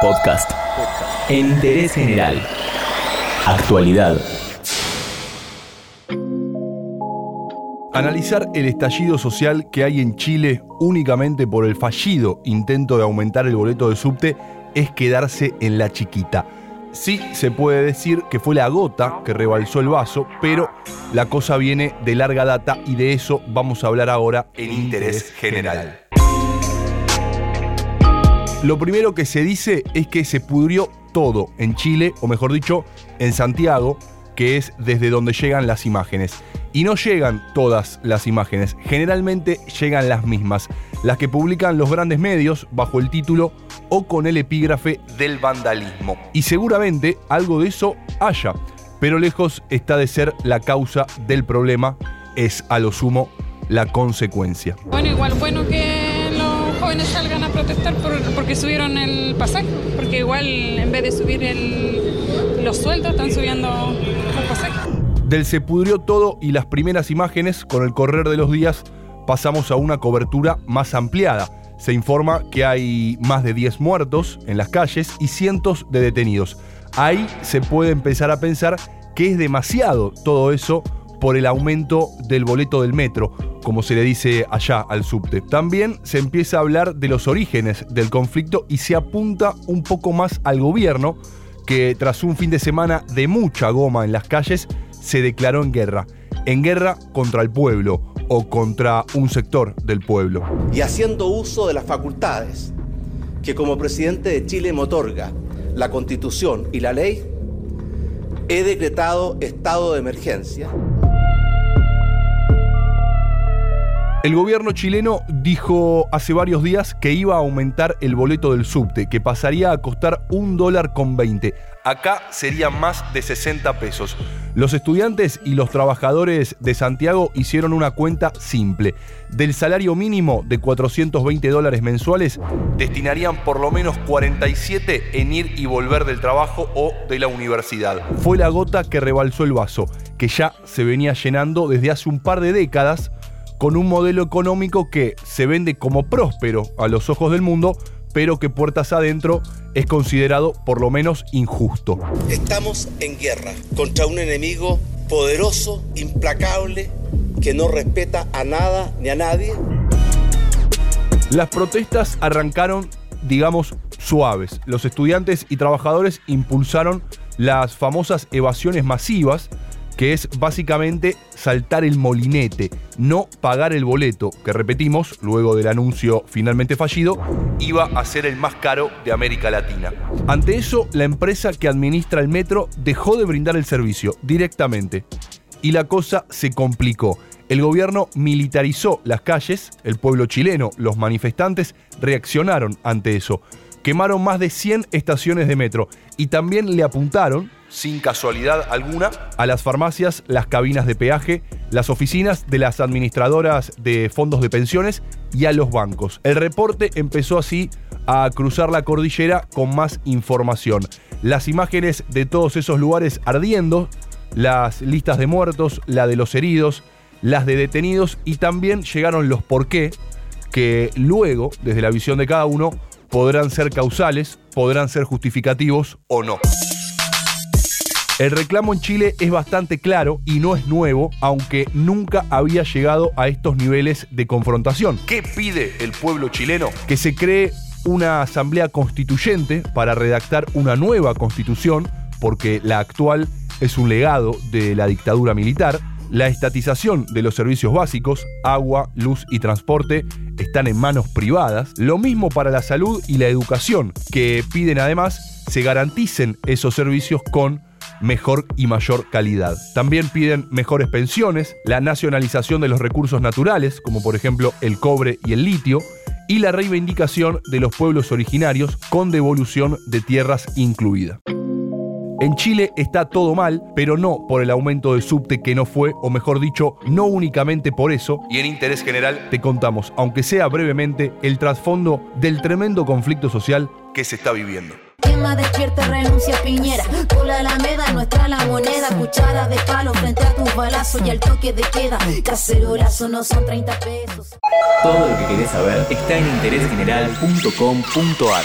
Podcast. En interés general. Actualidad. Analizar el estallido social que hay en Chile únicamente por el fallido intento de aumentar el boleto de subte es quedarse en la chiquita. Sí, se puede decir que fue la gota que rebalsó el vaso, pero la cosa viene de larga data y de eso vamos a hablar ahora en interés general. Lo primero que se dice es que se pudrió todo en Chile, o mejor dicho, en Santiago, que es desde donde llegan las imágenes. Y no llegan todas las imágenes, generalmente llegan las mismas, las que publican los grandes medios bajo el título o con el epígrafe del vandalismo. Y seguramente algo de eso haya, pero lejos está de ser la causa del problema, es a lo sumo la consecuencia. Bueno, igual bueno que porque subieron el pasaje, porque igual en vez de subir los sueldos están subiendo el pasaje. Del se pudrió todo y las primeras imágenes, con el correr de los días, pasamos a una cobertura más ampliada. Se informa que hay más de 10 muertos en las calles y cientos de detenidos. Ahí se puede empezar a pensar que es demasiado todo eso por el aumento del boleto del metro, como se le dice allá al subte. También se empieza a hablar de los orígenes del conflicto y se apunta un poco más al gobierno, que tras un fin de semana de mucha goma en las calles, se declaró en guerra. En guerra contra el pueblo o contra un sector del pueblo. Y haciendo uso de las facultades que como presidente de Chile me otorga la constitución y la ley, he decretado estado de emergencia El gobierno chileno dijo hace varios días que iba a aumentar el boleto del subte, que pasaría a costar un dólar con 20. Acá sería más de 60 pesos. Los estudiantes y los trabajadores de Santiago hicieron una cuenta simple. Del salario mínimo de 420 dólares mensuales, destinarían por lo menos 47 en ir y volver del trabajo o de la universidad. Fue la gota que rebalsó el vaso, que ya se venía llenando desde hace un par de décadas con un modelo económico que se vende como próspero a los ojos del mundo, pero que puertas adentro es considerado por lo menos injusto. Estamos en guerra contra un enemigo poderoso, implacable, que no respeta a nada ni a nadie. Las protestas arrancaron, digamos, suaves. Los estudiantes y trabajadores impulsaron las famosas evasiones masivas que es básicamente saltar el molinete, no pagar el boleto, que repetimos, luego del anuncio finalmente fallido, iba a ser el más caro de América Latina. Ante eso, la empresa que administra el metro dejó de brindar el servicio directamente. Y la cosa se complicó. El gobierno militarizó las calles, el pueblo chileno, los manifestantes reaccionaron ante eso. Quemaron más de 100 estaciones de metro y también le apuntaron sin casualidad alguna, a las farmacias, las cabinas de peaje, las oficinas de las administradoras de fondos de pensiones y a los bancos. El reporte empezó así a cruzar la cordillera con más información. Las imágenes de todos esos lugares ardiendo, las listas de muertos, la de los heridos, las de detenidos y también llegaron los por qué, que luego, desde la visión de cada uno, podrán ser causales, podrán ser justificativos o no. El reclamo en Chile es bastante claro y no es nuevo, aunque nunca había llegado a estos niveles de confrontación. ¿Qué pide el pueblo chileno? Que se cree una asamblea constituyente para redactar una nueva constitución, porque la actual es un legado de la dictadura militar. La estatización de los servicios básicos, agua, luz y transporte, están en manos privadas. Lo mismo para la salud y la educación, que piden además se garanticen esos servicios con mejor y mayor calidad. También piden mejores pensiones, la nacionalización de los recursos naturales, como por ejemplo el cobre y el litio, y la reivindicación de los pueblos originarios con devolución de tierras incluida. En Chile está todo mal, pero no por el aumento de subte que no fue, o mejor dicho, no únicamente por eso, y en interés general te contamos, aunque sea brevemente, el trasfondo del tremendo conflicto social que se está viviendo. Quema despierta, renuncia Piñera. Por la Alameda, nuestra la moneda. Cuchara de palo frente a tus balazos y al toque de queda. Cacerolazo no son 30 pesos. Todo lo que querés saber está en interésgeneral.com.ar.